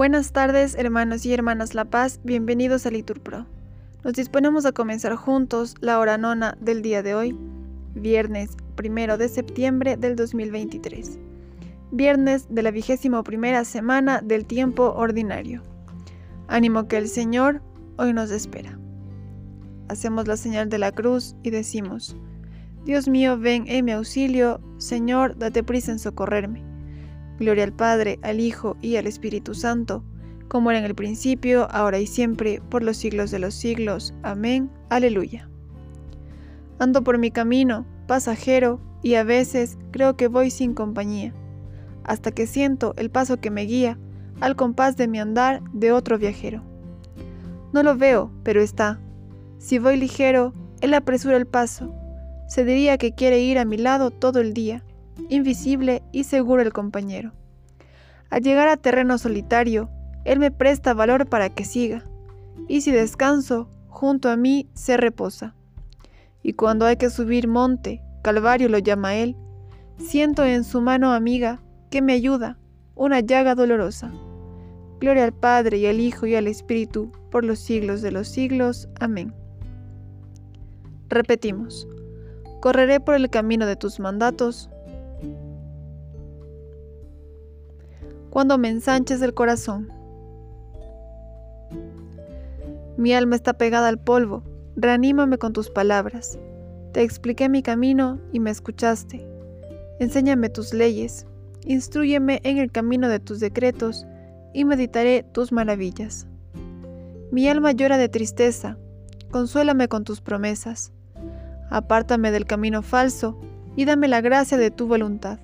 Buenas tardes, hermanos y hermanas La Paz, bienvenidos a Litur Pro. Nos disponemos a comenzar juntos la hora nona del día de hoy, viernes primero de septiembre del 2023, viernes de la vigésimo primera semana del tiempo ordinario. Ánimo que el Señor hoy nos espera. Hacemos la señal de la cruz y decimos, Dios mío, ven en mi auxilio, Señor, date prisa en socorrerme. Gloria al Padre, al Hijo y al Espíritu Santo, como era en el principio, ahora y siempre, por los siglos de los siglos. Amén. Aleluya. Ando por mi camino, pasajero, y a veces creo que voy sin compañía, hasta que siento el paso que me guía al compás de mi andar de otro viajero. No lo veo, pero está. Si voy ligero, él apresura el paso. Se diría que quiere ir a mi lado todo el día invisible y seguro el compañero. Al llegar a terreno solitario, él me presta valor para que siga, y si descanso, junto a mí se reposa. Y cuando hay que subir monte, Calvario lo llama él, siento en su mano amiga que me ayuda, una llaga dolorosa. Gloria al Padre y al Hijo y al Espíritu, por los siglos de los siglos. Amén. Repetimos, correré por el camino de tus mandatos, cuando me ensanches el corazón. Mi alma está pegada al polvo, reanímame con tus palabras. Te expliqué mi camino y me escuchaste. Enséñame tus leyes, instruyeme en el camino de tus decretos y meditaré tus maravillas. Mi alma llora de tristeza, consuélame con tus promesas. Apártame del camino falso y dame la gracia de tu voluntad.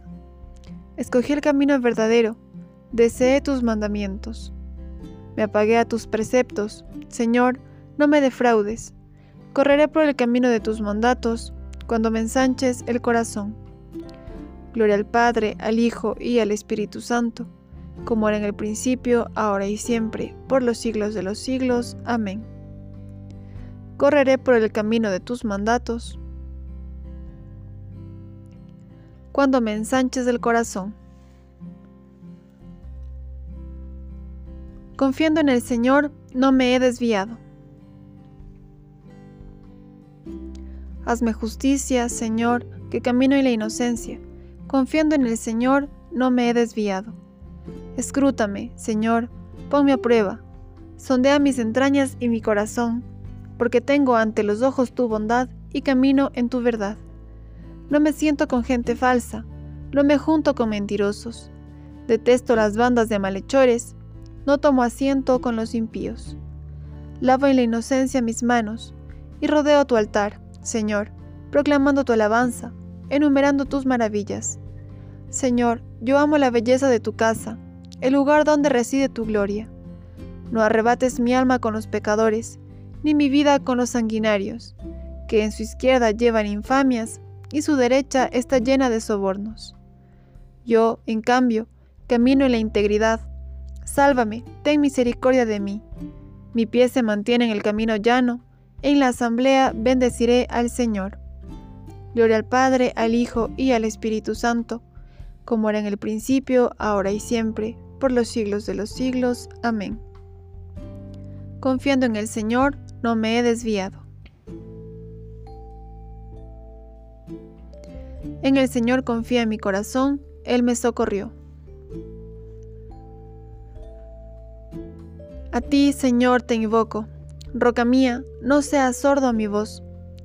Escogí el camino verdadero, deseé tus mandamientos. Me apagué a tus preceptos, Señor, no me defraudes. Correré por el camino de tus mandatos, cuando me ensanches el corazón. Gloria al Padre, al Hijo y al Espíritu Santo, como era en el principio, ahora y siempre, por los siglos de los siglos. Amén. Correré por el camino de tus mandatos, cuando me ensanches el corazón. Confiando en el Señor, no me he desviado. Hazme justicia, Señor, que camino en la inocencia. Confiando en el Señor, no me he desviado. Escrútame, Señor, ponme a prueba. Sondea mis entrañas y mi corazón, porque tengo ante los ojos tu bondad y camino en tu verdad. No me siento con gente falsa, no me junto con mentirosos. Detesto las bandas de malhechores no tomo asiento con los impíos. Lavo en la inocencia mis manos y rodeo tu altar, Señor, proclamando tu alabanza, enumerando tus maravillas. Señor, yo amo la belleza de tu casa, el lugar donde reside tu gloria. No arrebates mi alma con los pecadores, ni mi vida con los sanguinarios, que en su izquierda llevan infamias y su derecha está llena de sobornos. Yo, en cambio, camino en la integridad, Sálvame, ten misericordia de mí. Mi pie se mantiene en el camino llano, en la asamblea bendeciré al Señor. Gloria al Padre, al Hijo y al Espíritu Santo, como era en el principio, ahora y siempre, por los siglos de los siglos. Amén. Confiando en el Señor, no me he desviado. En el Señor confía mi corazón, Él me socorrió. A ti, Señor, te invoco. Roca mía, no seas sordo a mi voz,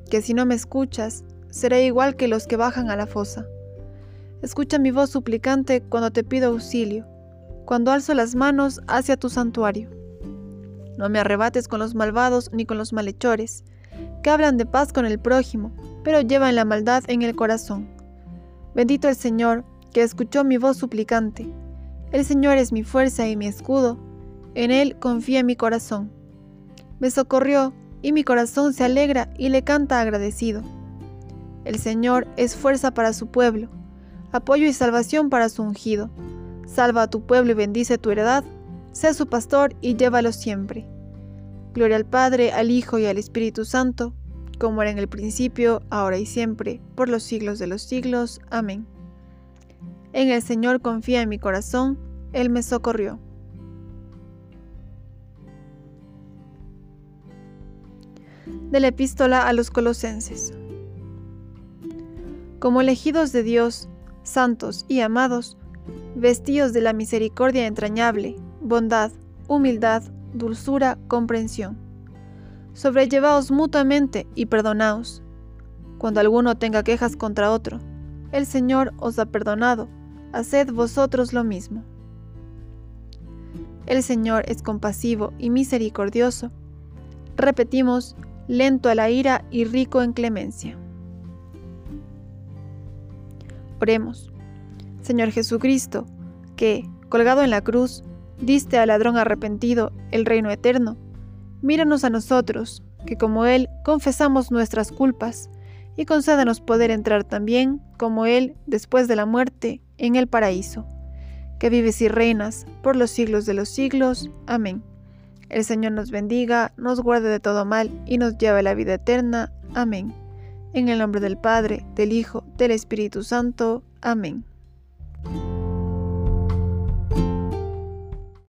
que si no me escuchas, seré igual que los que bajan a la fosa. Escucha mi voz suplicante cuando te pido auxilio, cuando alzo las manos hacia tu santuario. No me arrebates con los malvados ni con los malhechores, que hablan de paz con el prójimo, pero llevan la maldad en el corazón. Bendito el Señor, que escuchó mi voz suplicante. El Señor es mi fuerza y mi escudo en Él confía mi corazón. Me socorrió y mi corazón se alegra y le canta agradecido. El Señor es fuerza para su pueblo, apoyo y salvación para su ungido. Salva a tu pueblo y bendice tu heredad. Sé su pastor y llévalo siempre. Gloria al Padre, al Hijo y al Espíritu Santo, como era en el principio, ahora y siempre, por los siglos de los siglos. Amén. En el Señor confía en mi corazón, Él me socorrió. De la epístola a los colosenses. Como elegidos de Dios, santos y amados, vestidos de la misericordia entrañable, bondad, humildad, dulzura, comprensión. Sobrellevaos mutuamente y perdonaos. Cuando alguno tenga quejas contra otro, el Señor os ha perdonado, haced vosotros lo mismo. El Señor es compasivo y misericordioso. Repetimos, lento a la ira y rico en clemencia. Oremos. Señor Jesucristo, que, colgado en la cruz, diste al ladrón arrepentido el reino eterno, míranos a nosotros, que como Él confesamos nuestras culpas, y concédanos poder entrar también, como Él, después de la muerte, en el paraíso, que vives y reinas por los siglos de los siglos. Amén. El Señor nos bendiga, nos guarde de todo mal y nos lleve a la vida eterna. Amén. En el nombre del Padre, del Hijo, del Espíritu Santo. Amén.